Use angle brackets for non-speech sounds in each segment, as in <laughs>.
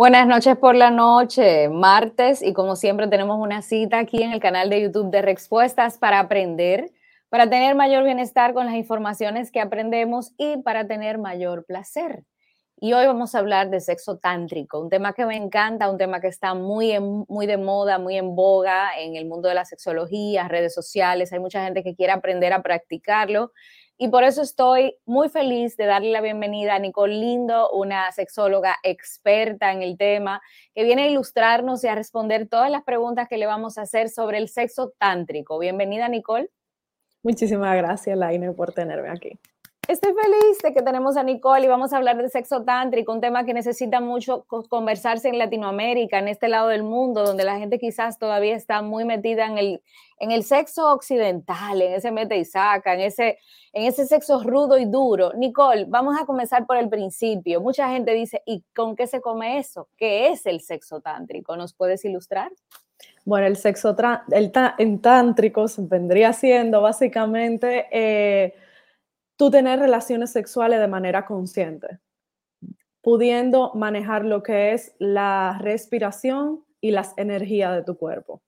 Buenas noches por la noche, martes, y como siempre tenemos una cita aquí en el canal de YouTube de Respuestas para aprender, para tener mayor bienestar con las informaciones que aprendemos y para tener mayor placer. Y hoy vamos a hablar de sexo tántrico, un tema que me encanta, un tema que está muy, muy de moda, muy en boga en el mundo de la sexología, redes sociales. Hay mucha gente que quiere aprender a practicarlo y por eso estoy muy feliz de darle la bienvenida a Nicole Lindo, una sexóloga experta en el tema, que viene a ilustrarnos y a responder todas las preguntas que le vamos a hacer sobre el sexo tántrico. Bienvenida, Nicole. Muchísimas gracias, Laine, por tenerme aquí. Estoy feliz de que tenemos a Nicole y vamos a hablar de sexo tántrico, un tema que necesita mucho conversarse en Latinoamérica, en este lado del mundo, donde la gente quizás todavía está muy metida en el, en el sexo occidental, en ese mete y saca, en ese, en ese sexo rudo y duro. Nicole, vamos a comenzar por el principio. Mucha gente dice, ¿y con qué se come eso? ¿Qué es el sexo tántrico? ¿Nos puedes ilustrar? Bueno, el sexo el tántrico vendría siendo básicamente... Eh, tú tener relaciones sexuales de manera consciente, pudiendo manejar lo que es la respiración y las energías de tu cuerpo.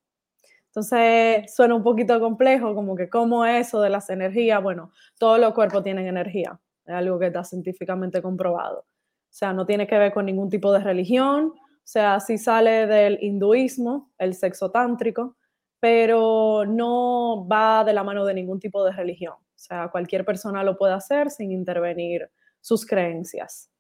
Entonces, suena un poquito complejo, como que cómo eso de las energías, bueno, todos los cuerpos tienen energía, es algo que está científicamente comprobado. O sea, no tiene que ver con ningún tipo de religión, o sea, sí sale del hinduismo, el sexo tántrico, pero no va de la mano de ningún tipo de religión. O sea, cualquier persona lo puede hacer sin intervenir sus creencias.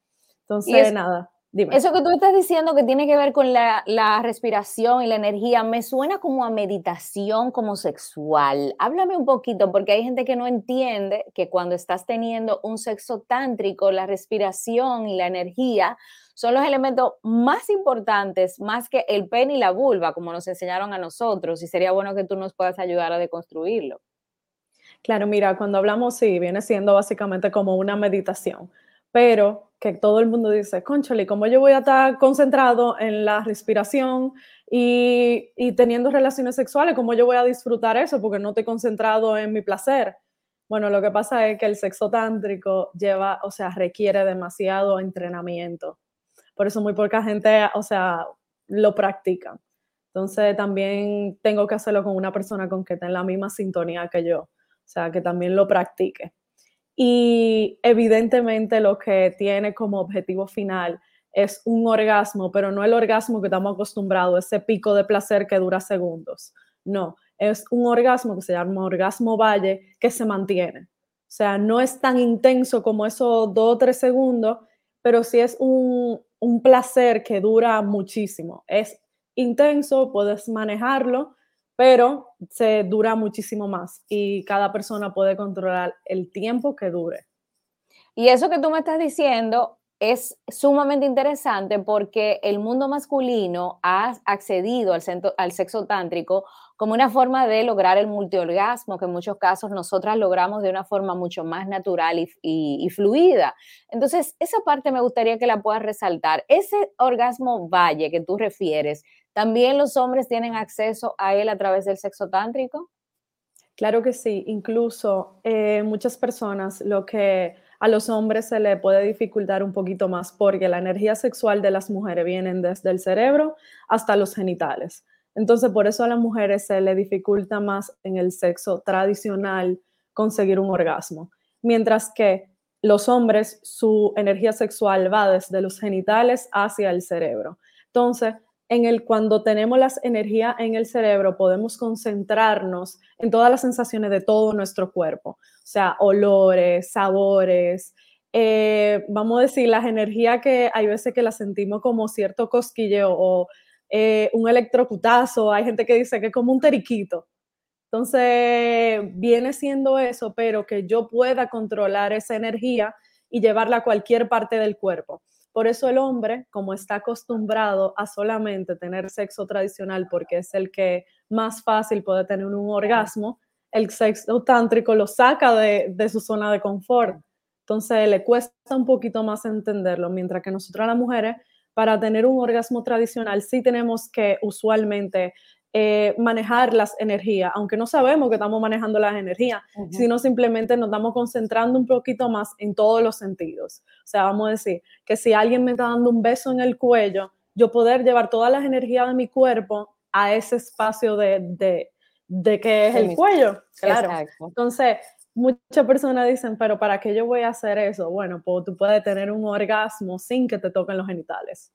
Entonces, nada. Dime. Eso que tú estás diciendo que tiene que ver con la, la, respiración y la energía, me suena como a meditación, como sexual. Háblame un poquito, porque hay gente que no entiende que cuando estás teniendo un sexo tántrico, la respiración y la energía son los elementos más importantes, más que el pene y la vulva, como nos enseñaron a nosotros, y sería bueno que tú nos puedas ayudar a deconstruirlo. Claro, mira, cuando hablamos, sí, viene siendo básicamente como una meditación, pero que todo el mundo dice, conchale, ¿cómo yo voy a estar concentrado en la respiración y, y, teniendo relaciones sexuales? ¿Cómo yo voy a disfrutar eso? Porque no estoy concentrado en mi placer. Bueno, lo que pasa es que el sexo tántrico lleva, o sea, requiere demasiado entrenamiento. Por eso muy poca gente, o sea, lo practica. Entonces también tengo que hacerlo con una persona con que esté en la misma sintonía que yo sea, que también lo practique. Y evidentemente lo que tiene como objetivo final es un orgasmo, pero no el orgasmo que estamos acostumbrados, ese pico de placer que dura segundos. No, es un orgasmo que se llama orgasmo valle que se mantiene. O sea, no es tan intenso como esos dos o tres segundos, pero sí es un, un placer que dura muchísimo. Es intenso, puedes manejarlo, pero se dura muchísimo más y cada persona puede controlar el tiempo que dure. Y eso que tú me estás diciendo es sumamente interesante porque el mundo masculino ha accedido al, sexo tántrico como una forma de lograr el multiorgasmo, que en muchos casos nosotras logramos de una forma mucho más natural y, y fluida. Entonces, esa parte me gustaría que la puedas resaltar. Ese orgasmo valle que tú refieres, ¿También los hombres tienen acceso a él a través del sexo tántrico? Claro que sí, incluso eh, muchas personas lo que a los hombres se le puede dificultar un poquito más porque la energía sexual de las mujeres viene desde el cerebro hasta los genitales. Entonces, por eso a las mujeres se le dificulta más en el sexo tradicional conseguir un orgasmo, mientras que los hombres, su energía sexual va desde los genitales hacia el cerebro. Entonces, en el cuando tenemos las energías en el cerebro, podemos concentrarnos en todas las sensaciones de todo nuestro cuerpo, o sea, olores, sabores, eh, vamos a decir, las energías que hay veces que las sentimos como cierto cosquilleo o eh, un electrocutazo, hay gente que dice que es como un teriquito. Entonces, viene siendo eso, pero que yo pueda controlar esa energía y llevarla a cualquier parte del cuerpo. Por eso el hombre, como está acostumbrado a solamente tener sexo tradicional porque es el que más fácil puede tener un orgasmo, el sexo tántrico lo saca de, su zona de confort. Entonces le cuesta un poquito más entenderlo, mientras que nosotras las mujeres, para tener un orgasmo tradicional, sí tenemos que usualmente eh, manejar las energías, aunque no sabemos que estamos manejando las energías, sino simplemente nos estamos concentrando un poquito más en todos los sentidos. O sea, vamos a decir que si alguien me está dando un beso en el cuello, yo poder llevar todas las energías de mi cuerpo a ese espacio de, de, de que es el cuello. Claro. Entonces, muchas personas dicen, pero ¿para qué yo voy a hacer eso? Bueno, pues tú puedes tener un orgasmo sin que te toquen los genitales.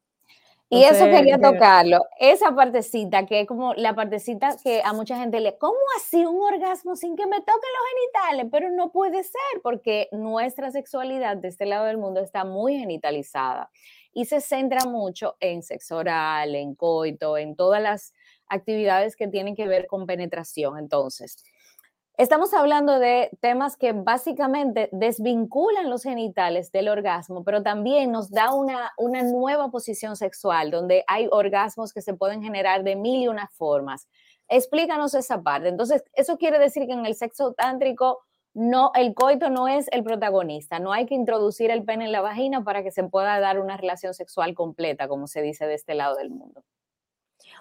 Y eso quería tocarlo, esa partecita, que es como la partecita que a mucha gente le, ¿cómo así un orgasmo sin que me toquen los genitales? Pero no puede ser, porque nuestra sexualidad de este lado del mundo está muy genitalizada y se centra mucho en sexo oral, en coito, en todas las actividades que tienen que ver con penetración. Entonces, Estamos hablando de temas que básicamente desvinculan los genitales del orgasmo, pero también nos da una, una nueva posición sexual, donde hay orgasmos que se pueden generar de mil y una formas. Explícanos esa parte. Entonces, eso quiere decir que en el sexo tántrico no, el coito no es el protagonista, no hay que introducir el pene en la vagina para que se pueda dar una relación sexual completa, como se dice de este lado del mundo.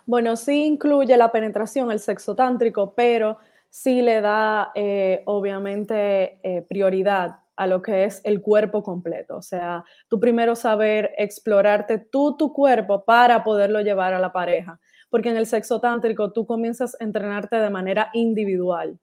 Bueno, sí incluye la penetración, el sexo tántrico, pero sí le da eh, obviamente eh, prioridad a lo que es el cuerpo completo. O sea, tú primero saber explorarte tú, tu cuerpo, para poderlo llevar a la pareja. Porque en el sexo tántrico tú comienzas a entrenarte de manera individual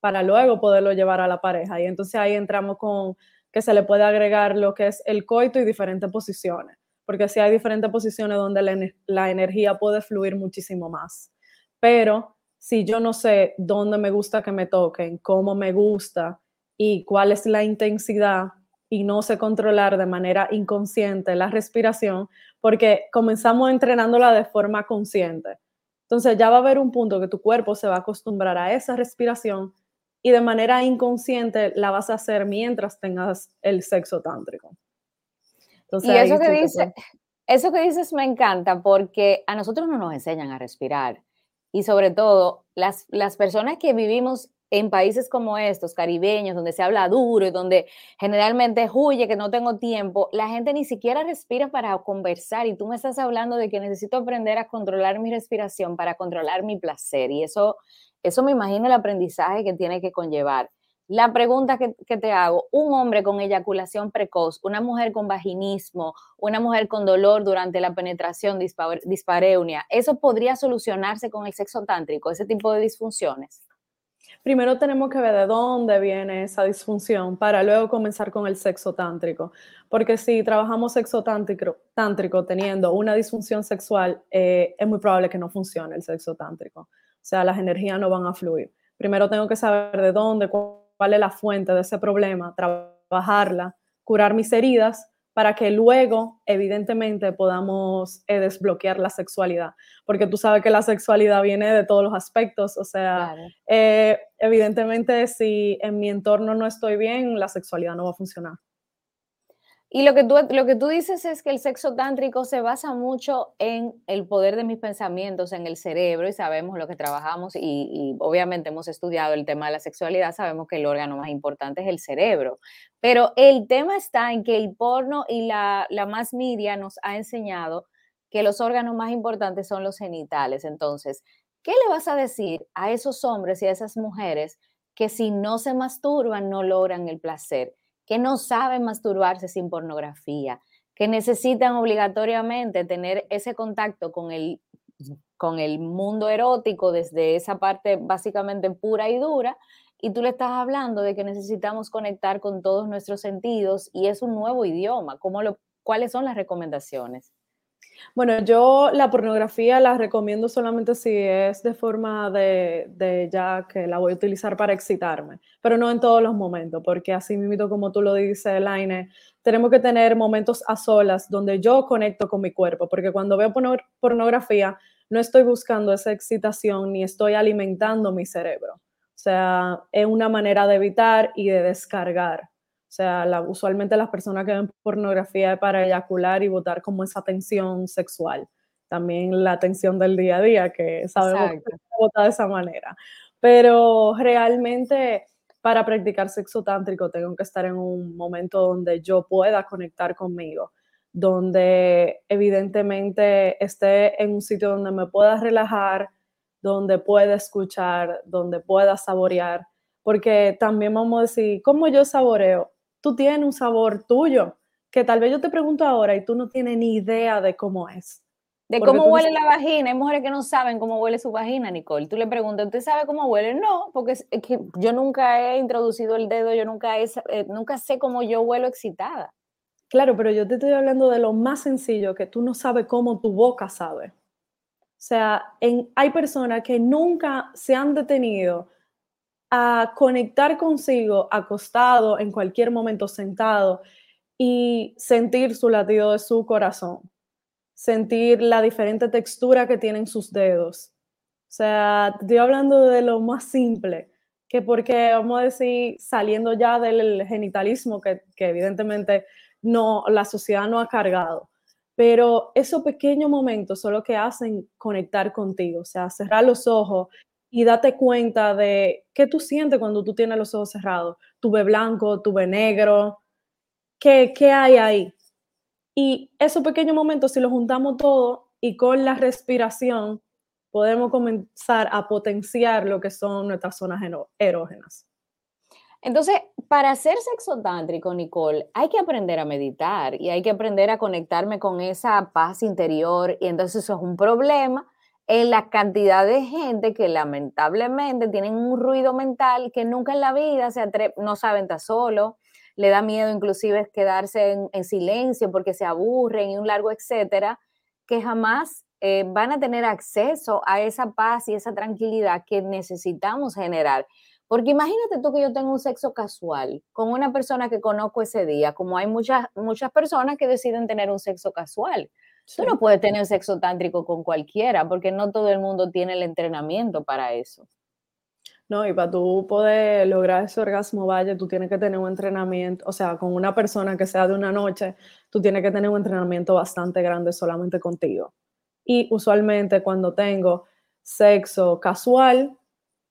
para luego poderlo llevar a la pareja. Y entonces ahí entramos con que se le puede agregar lo que es el coito y diferentes posiciones. Porque si hay diferentes posiciones donde la, la energía puede fluir muchísimo más. Pero si yo no sé dónde me gusta que me toquen, cómo me gusta y cuál es la intensidad y no sé controlar de manera inconsciente la respiración, porque comenzamos entrenándola de forma consciente. Entonces ya va a haber un punto que tu cuerpo se va a acostumbrar a esa respiración y de manera inconsciente la vas a hacer mientras tengas el sexo tántrico. y eso que, dice, eso que dices me encanta porque a nosotros no nos enseñan a respirar y sobre todo las, las personas que vivimos en países como estos, caribeños, donde se habla duro y donde generalmente huye, que no tengo tiempo, la gente ni siquiera respira para conversar y tú me estás hablando de que necesito aprender a controlar mi respiración para controlar mi placer y eso, eso me imagino el aprendizaje que tiene que conllevar. La pregunta que, te hago, un hombre con eyaculación precoz, una mujer con vaginismo, una mujer con dolor durante la penetración, dispareunia, ¿eso podría solucionarse con el sexo tántrico, ese tipo de disfunciones? Primero tenemos que ver de dónde viene esa disfunción para luego comenzar con el sexo tántrico. Porque si trabajamos sexo tántrico, tántrico teniendo una disfunción sexual, eh, es muy probable que no funcione el sexo tántrico. O sea, las energías no van a fluir. Primero tengo que saber de dónde, cuál es la fuente de ese problema, trabajarla, curar mis heridas para que luego, evidentemente, podamos eh, desbloquear la sexualidad. Porque tú sabes que la sexualidad viene de todos los aspectos. O sea, eh, evidentemente, si en mi entorno no estoy bien, la sexualidad no va a funcionar. Y lo que, tú, lo que tú dices es que el sexo tántrico se basa mucho en el poder de mis pensamientos, en el cerebro, y sabemos lo que trabajamos, y, obviamente hemos estudiado el tema de la sexualidad, sabemos que el órgano más importante es el cerebro. Pero el tema está en que el porno y la, la más media nos ha enseñado que los órganos más importantes son los genitales. Entonces, ¿qué le vas a decir a esos hombres y a esas mujeres que si no se masturban no logran el placer? Que no saben masturbarse sin pornografía, que necesitan obligatoriamente tener ese contacto con el, con el mundo erótico desde esa parte básicamente pura y dura, y tú le estás hablando de que necesitamos conectar con todos nuestros sentidos y es un nuevo idioma. ¿Cómo lo, ¿Cuáles son las recomendaciones? Bueno, yo la pornografía la recomiendo solamente si es de forma de, ya que la voy a utilizar para excitarme, pero no en todos los momentos, porque así mismo como tú lo dices, Elaine, tenemos que tener momentos a solas donde yo conecto con mi cuerpo, porque cuando veo pornografía no estoy buscando esa excitación ni estoy alimentando mi cerebro. O sea, es una manera de evitar y de descargar. O sea, usualmente las personas que ven pornografía es para eyacular y botar como esa tensión sexual. También la tensión del día a día, que sabemos que se bota de esa manera. Pero realmente para practicar sexo tántrico tengo que estar en un momento donde yo pueda conectar conmigo, donde evidentemente esté en un sitio donde me pueda relajar, donde pueda escuchar, donde pueda saborear, porque también vamos a decir, ¿cómo yo saboreo? Tú tienes un sabor tuyo, que tal vez yo te pregunto ahora y tú no tienes ni idea de cómo es. De cómo huele la vagina. Hay mujeres que no saben cómo huele su vagina, Nicole. Tú le preguntas, ¿usted sabe cómo huele? No, porque es que yo nunca he introducido el dedo, yo nunca, he, eh, nunca sé cómo yo huelo excitada. Claro, pero yo te estoy hablando de lo más sencillo, que tú no sabes cómo tu boca sabe. O sea, hay personas que nunca se han detenido a conectar consigo acostado, en cualquier momento sentado y sentir su latido de su corazón, sentir la diferente textura que tienen sus dedos. O sea, estoy hablando de lo más simple, que porque, vamos a decir, saliendo ya del genitalismo, que, que evidentemente no, la sociedad no ha cargado, pero esos pequeños momentos son los que hacen conectar contigo, o sea, cerrar los ojos y date cuenta de qué tú sientes cuando tú tienes los ojos cerrados. Tuve blanco, tuve negro, ¿qué, qué hay ahí? Y esos pequeños momentos, si los juntamos todo y con la respiración, podemos comenzar a potenciar lo que son nuestras zonas erógenas. Entonces, para hacer sexo tántrico, Nicole, hay que aprender a meditar y hay que aprender a conectarme con esa paz interior. Y entonces eso es un problema en la cantidad de gente que lamentablemente tienen un ruido mental que nunca en la vida se no saben estar solo, le da miedo inclusive quedarse en, silencio porque se aburren y un largo etcétera, que jamás eh, van a tener acceso a esa paz y esa tranquilidad que necesitamos generar. Porque imagínate tú que yo tengo un sexo casual con una persona que conozco ese día, como hay muchas, muchas personas que deciden tener un sexo casual. Tú no puedes tener sexo tántrico con cualquiera porque no todo el mundo tiene el entrenamiento para eso. No, y para tú poder lograr ese orgasmo valle, tú tienes que tener un entrenamiento, o sea, con una persona que sea de una noche, tú tienes que tener un entrenamiento bastante grande solamente contigo. Y usualmente cuando tengo sexo casual,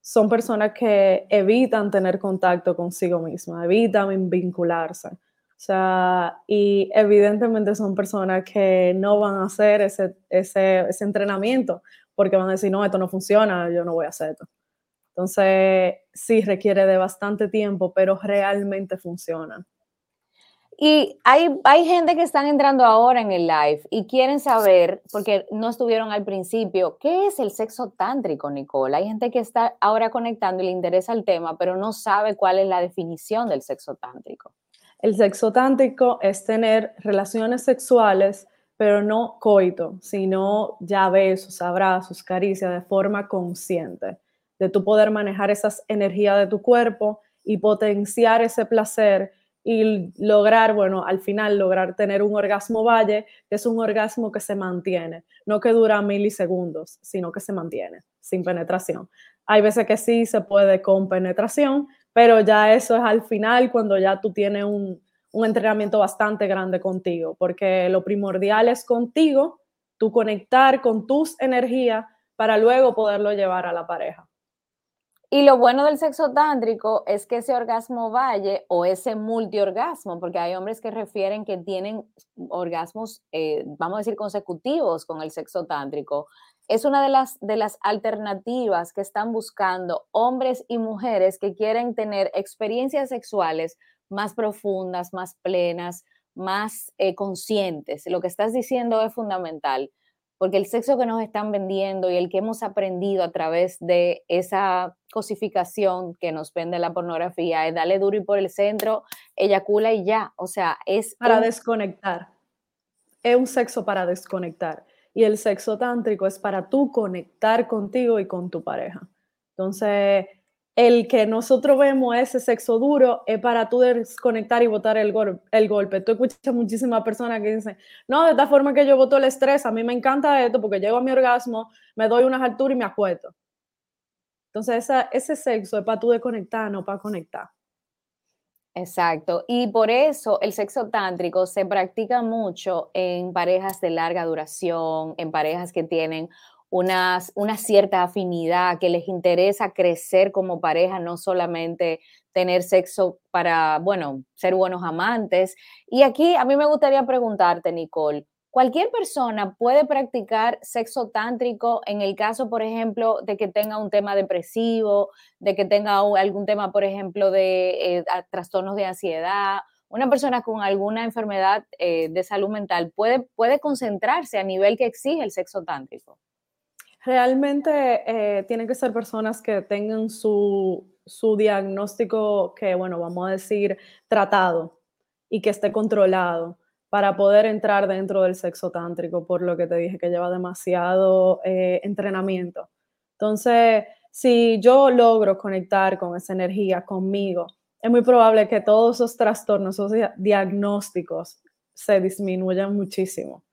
son personas que evitan tener contacto consigo misma, evitan vincularse. O sea, y evidentemente son personas que no van a hacer ese, ese, ese entrenamiento porque van a decir, no, esto no funciona, yo no voy a hacer esto. Entonces, sí requiere de bastante tiempo, pero realmente funciona. Y hay, hay gente que están entrando ahora en el live y quieren saber, porque no estuvieron al principio, ¿qué es el sexo tántrico, Nicole? Hay gente que está ahora conectando y le interesa el tema, pero no sabe cuál es la definición del sexo tántrico. El sexo tántrico es tener relaciones sexuales, pero no coito, sino ya besos, abrazos, caricias de forma consciente, de tu poder manejar esas energías de tu cuerpo y potenciar ese placer y lograr, bueno, al final lograr tener un orgasmo valle, que es un orgasmo que se mantiene, no que dura milisegundos, sino que se mantiene sin penetración. Hay veces que sí se puede con penetración, pero ya eso es al final cuando ya tú tienes un, un entrenamiento bastante grande contigo, porque lo primordial es contigo, tú conectar con tus energías para luego poderlo llevar a la pareja. Y lo bueno del sexo tántrico es que ese orgasmo valle o ese multiorgasmo, porque hay hombres que refieren que tienen orgasmos, eh, vamos a decir, consecutivos con el sexo tántrico, es una de las, de las alternativas que están buscando hombres y mujeres que quieren tener experiencias sexuales más profundas, más plenas, más eh, conscientes. Lo que estás diciendo es fundamental porque el sexo que nos están vendiendo y el que hemos aprendido a través de esa cosificación que nos vende la pornografía es dale duro y por el centro, eyacula y ya. O sea, es... Para desconectar. Es un sexo para desconectar. Y el sexo tántrico es para tú conectar contigo y con tu pareja. Entonces, el que nosotros vemos ese sexo duro es para tú desconectar y botar el, el golpe. Tú escuchas muchísimas personas que dicen, no, de esta forma que yo voto el estrés, a mí me encanta esto porque llego a mi orgasmo, me doy unas alturas y me acuesto. Entonces, ese sexo es para tú desconectar, no para conectar. Exacto. Y por eso el sexo tántrico se practica mucho en parejas de larga duración, en parejas que tienen una, una cierta afinidad, que les interesa crecer como pareja, no solamente tener sexo para, bueno, ser buenos amantes. Y aquí a mí me gustaría preguntarte, Nicole, ¿cualquier persona puede practicar sexo tántrico en el caso, por ejemplo, de que tenga un tema depresivo, de que tenga algún tema, por ejemplo, de eh, trastornos de ansiedad una persona con alguna enfermedad eh, de salud mental puede, puede concentrarse a nivel que exige el sexo tántrico? Realmente eh, tienen que ser personas que tengan su, su diagnóstico, que bueno, vamos a decir, tratado y que esté controlado para poder entrar dentro del sexo tántrico, por lo que te dije que lleva demasiado eh, entrenamiento. Entonces, si yo logro conectar con esa energía conmigo, es muy probable que todos esos trastornos, esos diagnósticos se disminuyan muchísimo.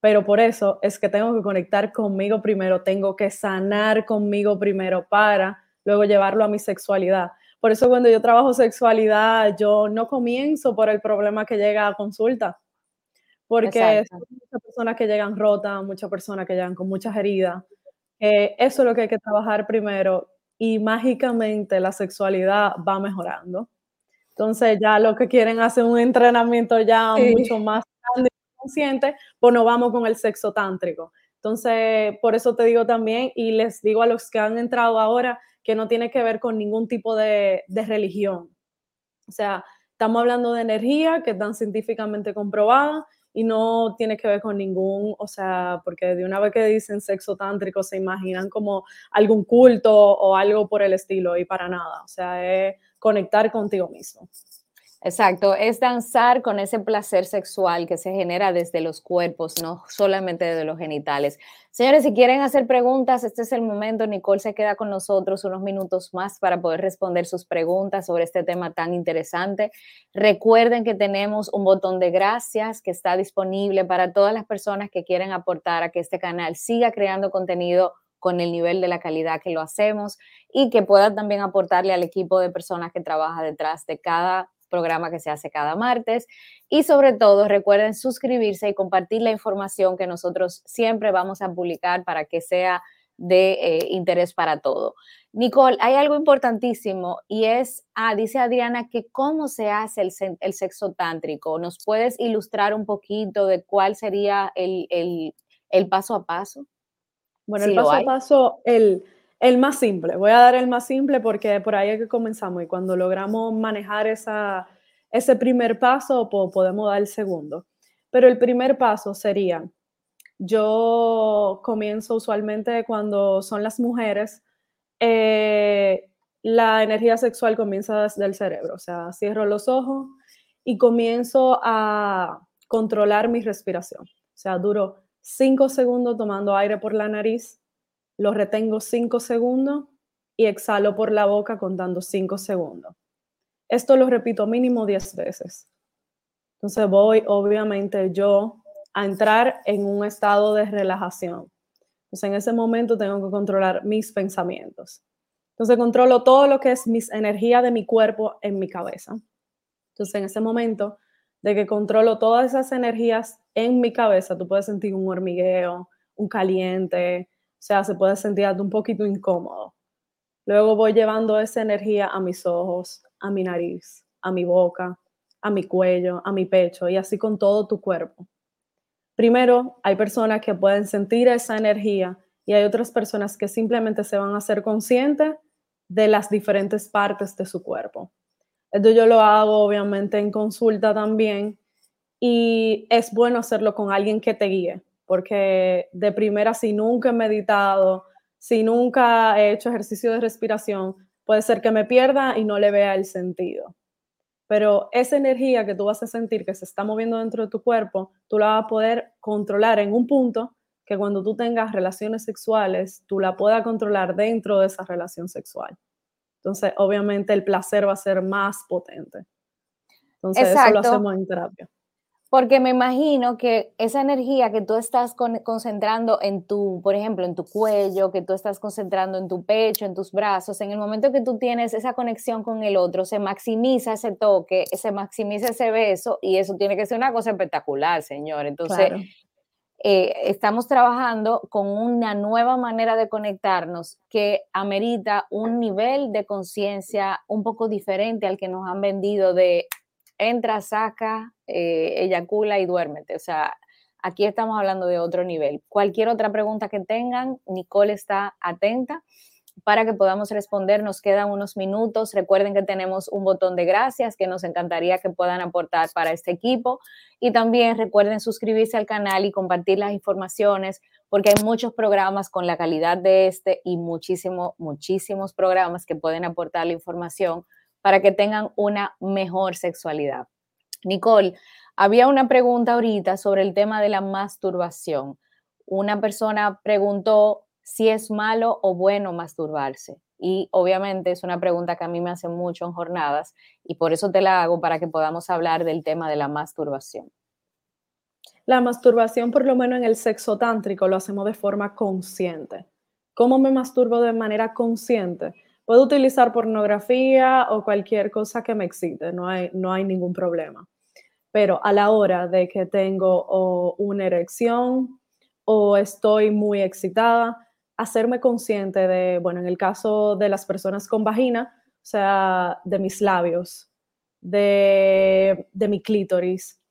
Pero por eso es que tengo que conectar conmigo primero, tengo que sanar conmigo primero para luego llevarlo a mi sexualidad. Por eso cuando yo trabajo sexualidad, yo no comienzo por el problema que llega a consulta, porque hay muchas personas que llegan rotas, muchas personas que llegan con muchas heridas. Eh, eso es lo que hay que trabajar primero y mágicamente la sexualidad va mejorando. Entonces ya lo que quieren hacer un entrenamiento ya mucho más grande y consciente, pues nos vamos con el sexo tántrico. Entonces, por eso te digo también, y les digo a los que han entrado ahora, que no tiene que ver con ningún tipo de, religión. O sea, estamos hablando de energía que están científicamente comprobada y no tiene que ver con ningún, o sea, porque de una vez que dicen sexo tántrico se imaginan como algún culto o algo por el estilo y para nada, o sea, es conectar contigo mismo. Exacto, es danzar con ese placer sexual que se genera desde los cuerpos, no solamente desde los genitales. Señores, si quieren hacer preguntas, este es el momento. Nicole se queda con nosotros unos minutos más para poder responder sus preguntas sobre este tema tan interesante. Recuerden que tenemos un botón de gracias que está disponible para todas las personas que quieren aportar a que este canal siga creando contenido con el nivel de la calidad que lo hacemos y que pueda también aportarle al equipo de personas que trabaja detrás de cada programa que se hace cada martes. Y sobre todo, recuerden suscribirse y compartir la información que nosotros siempre vamos a publicar para que sea de eh, interés para todo. Nicole, hay algo importantísimo y es, ah, dice Adriana, que cómo se hace el, el sexo tántrico. ¿Nos puedes ilustrar un poquito de cuál sería el, el, paso a paso? Bueno, el paso a paso, el, el más simple, voy a dar el más simple porque por ahí es que comenzamos y cuando logramos manejar esa, ese primer paso podemos dar el segundo. Pero el primer paso sería, yo comienzo usualmente cuando son las mujeres, eh, la energía sexual comienza desde el cerebro, o sea, cierro los ojos y comienzo a controlar mi respiración. O sea, duro cinco segundos tomando aire por la nariz lo retengo 5 segundos y exhalo por la boca contando 5 segundos. Esto lo repito mínimo 10 veces. Entonces voy, obviamente, yo a entrar en un estado de relajación. Entonces en ese momento tengo que controlar mis pensamientos. Entonces controlo todo lo que es mis energía de mi cuerpo en mi cabeza. Entonces en ese momento de que controlo todas esas energías en mi cabeza, tú puedes sentir un hormigueo, un caliente, sea, se puede sentir un poquito incómodo. Luego voy llevando esa energía a mis ojos, a mi nariz, a mi boca, a mi cuello, a mi pecho y así con todo tu cuerpo. Primero, hay personas que pueden sentir esa energía y hay otras personas que simplemente se van a hacer conscientes de las diferentes partes de su cuerpo. Esto yo lo hago obviamente en consulta también y es bueno hacerlo con alguien que te guíe, porque de primera, si nunca he meditado, si nunca he hecho ejercicio de respiración, puede ser que me pierda y no le vea el sentido. Pero esa energía que tú vas a sentir que se está moviendo dentro de tu cuerpo, tú la vas a poder controlar en un punto que cuando tú tengas relaciones sexuales, tú la puedas controlar dentro de esa relación sexual. Entonces, obviamente, el placer va a ser más potente. Entonces, eso lo hacemos en terapia. Porque me imagino que esa energía que tú estás concentrando en tu, por ejemplo, en tu cuello, que tú estás concentrando en tu pecho, en tus brazos, en el momento que tú tienes esa conexión con el otro, se maximiza ese toque, se maximiza ese beso y eso tiene que ser una cosa espectacular, señor. Entonces, eh, estamos trabajando con una nueva manera de conectarnos que amerita un nivel de conciencia un poco diferente al que nos han vendido de entra, saca, eh, eyacula y duérmete. O sea, aquí estamos hablando de otro nivel. Cualquier otra pregunta que tengan, Nicole está atenta. para que podamos responder. Nos quedan unos minutos. Recuerden que tenemos un botón de gracias que nos encantaría que puedan aportar para este equipo. Y también recuerden suscribirse al canal y compartir las informaciones porque hay muchos programas con la calidad de este y muchísimo, muchísimos programas que pueden aportar la información para que tengan una mejor sexualidad. Nicole, había una pregunta ahorita sobre el tema de la masturbación. Una persona preguntó si es malo o bueno masturbarse. Y obviamente es una pregunta que a mí me hacen mucho en jornadas y por eso te la hago para que podamos hablar del tema de la masturbación. La masturbación, por lo menos en el sexo tántrico, lo hacemos de forma consciente. ¿Cómo me masturbo de manera consciente? Puedo utilizar pornografía o cualquier cosa que me excite, no hay, no hay ningún problema. Pero a la hora de que tengo una erección o estoy muy excitada, hacerme consciente de, bueno, en el caso de las personas con vagina, o sea, de mis labios, de, de mi clítoris,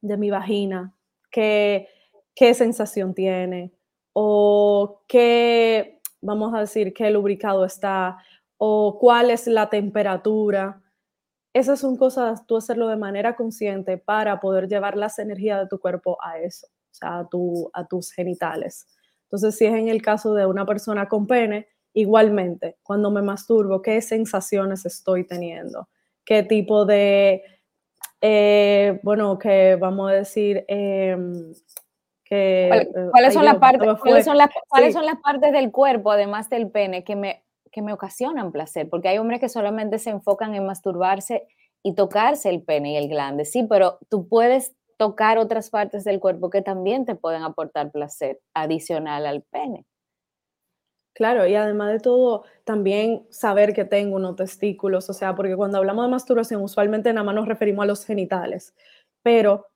de mi vagina, qué, qué sensación tiene o qué, vamos a decir, qué lubricado está o cuál es la temperatura. Esas son cosas, tú hacerlo de manera consciente para poder llevar las energías de tu cuerpo a eso, o sea, a, tu, a tus genitales. Entonces, si es en el caso de una persona con pene, igualmente, cuando me masturbo, ¿qué sensaciones estoy teniendo? ¿Qué tipo de eh, bueno, que vamos a decir em, que... Eh, ¿Cuáles, son las partes, ¿cuáles, son las, son las partes del cuerpo, además del pene, que me, que me ocasionan placer? Porque hay hombres que solamente se enfocan en masturbarse y tocarse el pene y el glande, sí, pero tú puedes tocar otras partes del cuerpo que también te pueden aportar placer adicional al pene. Claro, y además de todo, también saber que tengo unos testículos, o sea, porque cuando hablamos de masturbación, usualmente nada más nos referimos a los genitales, pero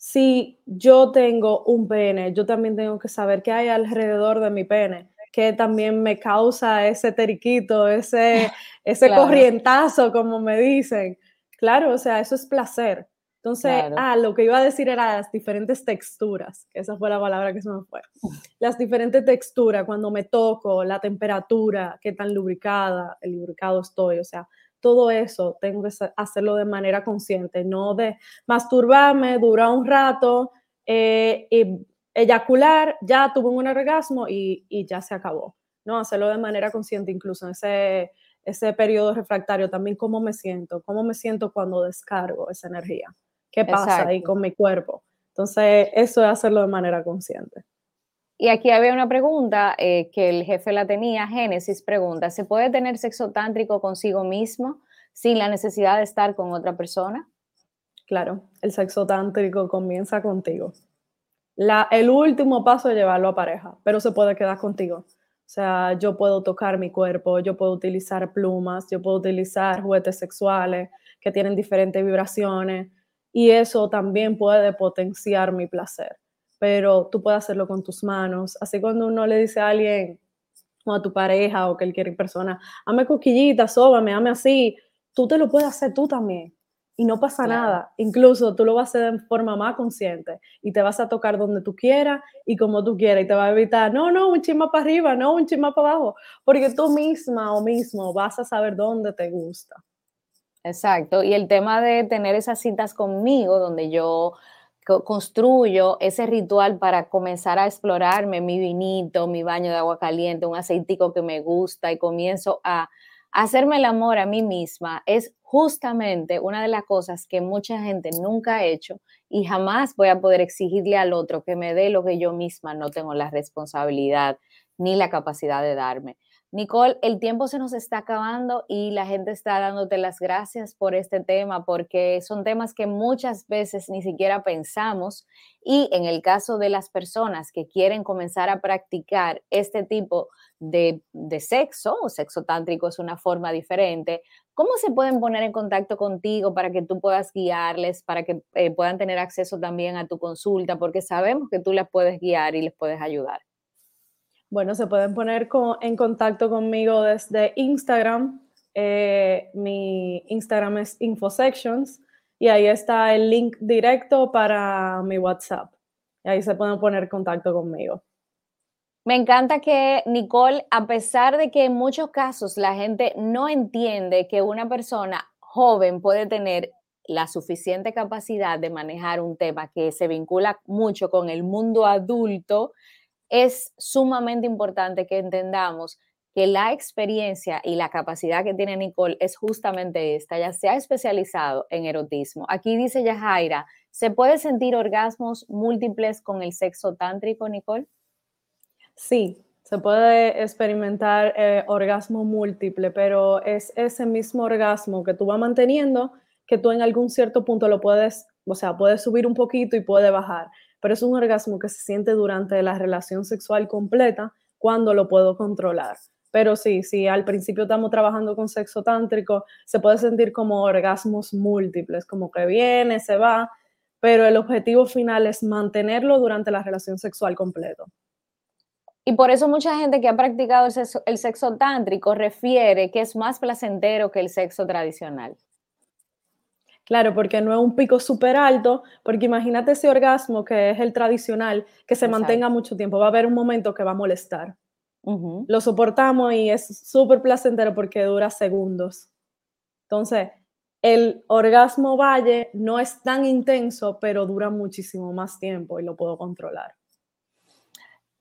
si yo tengo un pene, yo también tengo que saber qué hay alrededor de mi pene, que también me causa ese teriquito, ese, <laughs> ese corrientazo, como me dicen. Claro, o sea, eso es placer. Entonces, ah, lo que iba a decir era las diferentes texturas, esa fue la palabra que se me fue. <laughs> Las diferentes texturas, cuando me toco, la temperatura, qué tan lubricada, el lubricado estoy, o sea, todo eso tengo que hacerlo de manera consciente, no de masturbarme, dura un rato, eh, y eyacular, ya tuve un orgasmo y, y, ya se acabó. No, hacerlo de manera consciente, incluso en ese, ese periodo refractario, también cómo me siento, cómo me siento cuando descargo esa energía qué pasa ahí con mi cuerpo. Entonces, eso es hacerlo de manera consciente. Y aquí había una pregunta eh, que el jefe la tenía, Génesis pregunta, ¿se puede tener sexo tántrico consigo mismo sin la necesidad de estar con otra persona? Claro, el sexo tántrico comienza contigo. El último paso es llevarlo a pareja, pero se puede quedar contigo. O sea, yo puedo tocar mi cuerpo, yo puedo utilizar plumas, yo puedo utilizar juguetes sexuales que tienen diferentes vibraciones y eso también puede potenciar mi placer. Pero tú puedes hacerlo con tus manos. Así cuando uno le dice a alguien o a tu pareja o cualquier persona, ame coquillita, sóbame, ame así, tú te lo puedes hacer tú también. Y no pasa nada. Incluso tú lo vas a hacer de forma más consciente y te vas a tocar donde tú quieras y como tú quieras y te va a evitar, no, no, un chisma para arriba, no, un chisma para abajo, porque tú misma o mismo vas a saber dónde te gusta. Exacto. Y el tema de tener esas citas conmigo, donde yo construyo ese ritual para comenzar a explorarme mi vinito, mi baño de agua caliente, un aceitico que me gusta y comienzo a hacerme el amor a mí misma, es justamente una de las cosas que mucha gente nunca ha hecho y jamás voy a poder exigirle al otro que me dé lo que yo misma no tengo la responsabilidad ni la capacidad de darme. Nicole, el tiempo se nos está acabando y la gente está dándote las gracias por este tema porque son temas que muchas veces ni siquiera pensamos y en el caso de las personas que quieren comenzar a practicar este tipo de, sexo o sexo tántrico es una forma diferente, ¿cómo se pueden poner en contacto contigo para que tú puedas guiarles, para que eh, puedan tener acceso también a tu consulta? Porque sabemos que tú les puedes guiar y les puedes ayudar. Bueno, se pueden poner en contacto conmigo desde Instagram. Eh, mi Instagram es Infosections y ahí está el link directo para mi WhatsApp. Y ahí se pueden poner en contacto conmigo. Me encanta que Nicole, a pesar de que en muchos casos la gente no entiende que una persona joven puede tener la suficiente capacidad de manejar un tema que se vincula mucho con el mundo adulto, es sumamente importante que entendamos que la experiencia y la capacidad que tiene Nicole es justamente esta. Ya se ha especializado en erotismo. Aquí dice Yajaira, ¿se puede sentir orgasmos múltiples con el sexo tántrico, Nicole? Sí, se puede experimentar eh, orgasmo múltiple, pero es ese mismo orgasmo que tú vas manteniendo que tú en algún cierto punto lo puedes, o sea, puedes subir un poquito y puede bajar, pero es un orgasmo que se siente durante la relación sexual completa cuando lo puedo controlar. Pero sí, sí, al principio estamos trabajando con sexo tántrico, se puede sentir como orgasmos múltiples, como que viene, se va, pero el objetivo final es mantenerlo durante la relación sexual completo. Y por eso mucha gente que ha practicado el sexo, tántrico refiere que es más placentero que el sexo tradicional. Claro, porque no es un pico súper alto, porque imagínate ese orgasmo que es el tradicional, que se mantenga mucho tiempo, va a haber un momento que va a molestar. Lo soportamos y es súper placentero porque dura segundos. Entonces, el orgasmo valle no es tan intenso, pero dura muchísimo más tiempo y lo puedo controlar.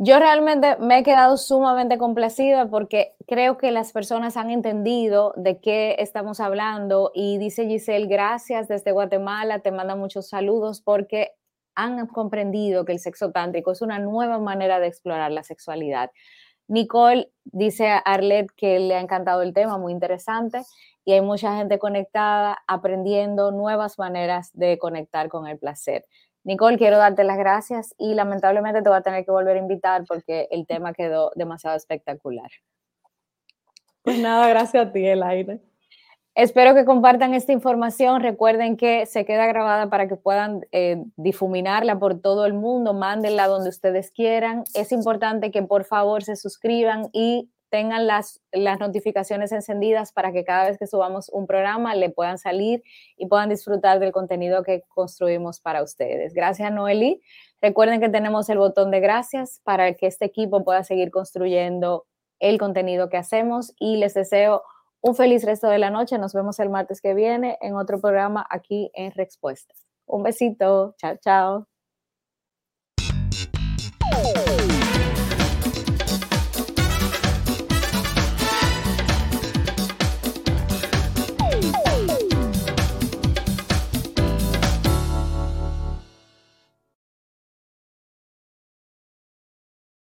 Yo realmente me he quedado sumamente complacida porque creo que las personas han entendido de qué estamos hablando y dice Giselle, gracias desde Guatemala, te manda muchos saludos porque han comprendido que el sexo tántrico es una nueva manera de explorar la sexualidad. Nicole dice a Arlet que le ha encantado el tema, muy interesante, y hay mucha gente conectada aprendiendo nuevas maneras de conectar con el placer. Nicole, quiero darte las gracias y lamentablemente te voy a tener que volver a invitar porque el <laughs> tema quedó demasiado espectacular. Pues nada, gracias a ti, el aire. Espero que compartan esta información. Recuerden que se queda grabada para que puedan eh, difuminarla por todo el mundo. Mándenla donde ustedes quieran. Es importante que por favor se suscriban y tengan las, las notificaciones encendidas para que cada vez que subamos un programa le puedan salir y puedan disfrutar del contenido que construimos para ustedes. Gracias, Noeli. Recuerden que tenemos el botón de gracias para que este equipo pueda seguir construyendo el contenido que hacemos y les deseo un feliz resto de la noche. Nos vemos el martes que viene en otro programa aquí en Respuestas. Un besito. Chao, chao.